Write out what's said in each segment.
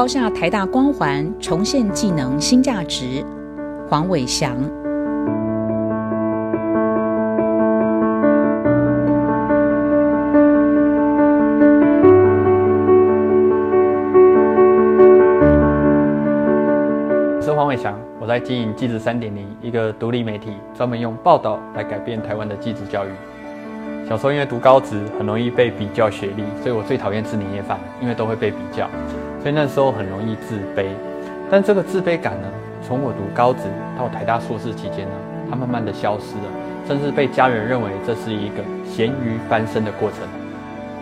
抛下台大光环，重现技能新价值。黄伟翔。我是黄伟翔，我在经营《记者三点零》一个独立媒体，专门用报道来改变台湾的记者教育。小时候因为读高职，很容易被比较学历，所以我最讨厌吃年夜饭，因为都会被比较，所以那时候很容易自卑。但这个自卑感呢，从我读高职到台大硕士期间呢，它慢慢的消失了，甚至被家人认为这是一个咸鱼翻身的过程。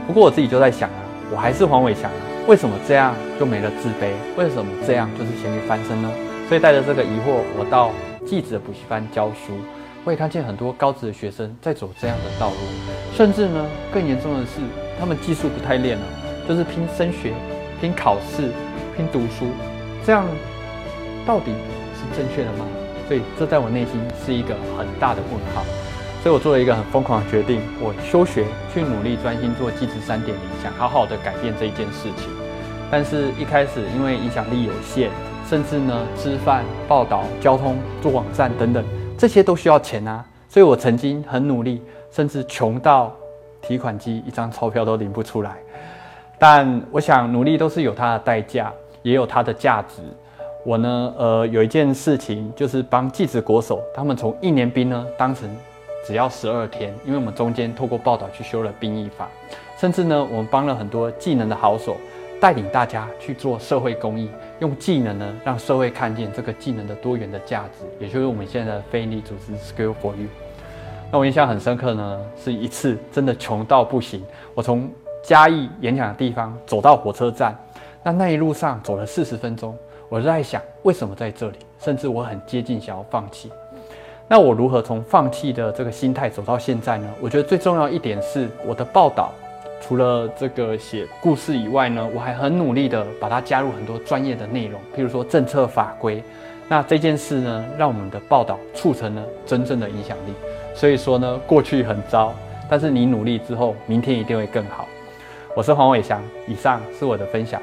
不过我自己就在想啊，我还是黄伟翔啊，为什么这样就没了自卑？为什么这样就是咸鱼翻身呢？所以带着这个疑惑，我到记者补习班教书，我也看见很多高职的学生在走这样的道路，甚至呢，更严重的是，他们技术不太练了，就是拼升学、拼考试、拼读书，这样到底是正确的吗？所以这在我内心是一个很大的问号。所以我做了一个很疯狂的决定，我休学去努力专心做技职三点零，想好好的改变这一件事情。但是一开始因为影响力有限。甚至呢，吃饭、报道、交通、做网站等等，这些都需要钱啊。所以我曾经很努力，甚至穷到提款机一张钞票都领不出来。但我想，努力都是有它的代价，也有它的价值。我呢，呃，有一件事情就是帮技职国手，他们从一年兵呢当成只要十二天，因为我们中间透过报道去修了兵役法，甚至呢，我们帮了很多技能的好手。带领大家去做社会公益，用技能呢让社会看见这个技能的多元的价值，也就是我们现在的非营利组织 Skill for You。那我印象很深刻呢，是一次真的穷到不行，我从嘉义演讲的地方走到火车站，那那一路上走了四十分钟，我就在想为什么在这里，甚至我很接近想要放弃。那我如何从放弃的这个心态走到现在呢？我觉得最重要一点是我的报道。除了这个写故事以外呢，我还很努力的把它加入很多专业的内容，譬如说政策法规。那这件事呢，让我们的报道促成了真正的影响力。所以说呢，过去很糟，但是你努力之后，明天一定会更好。我是黄伟翔，以上是我的分享。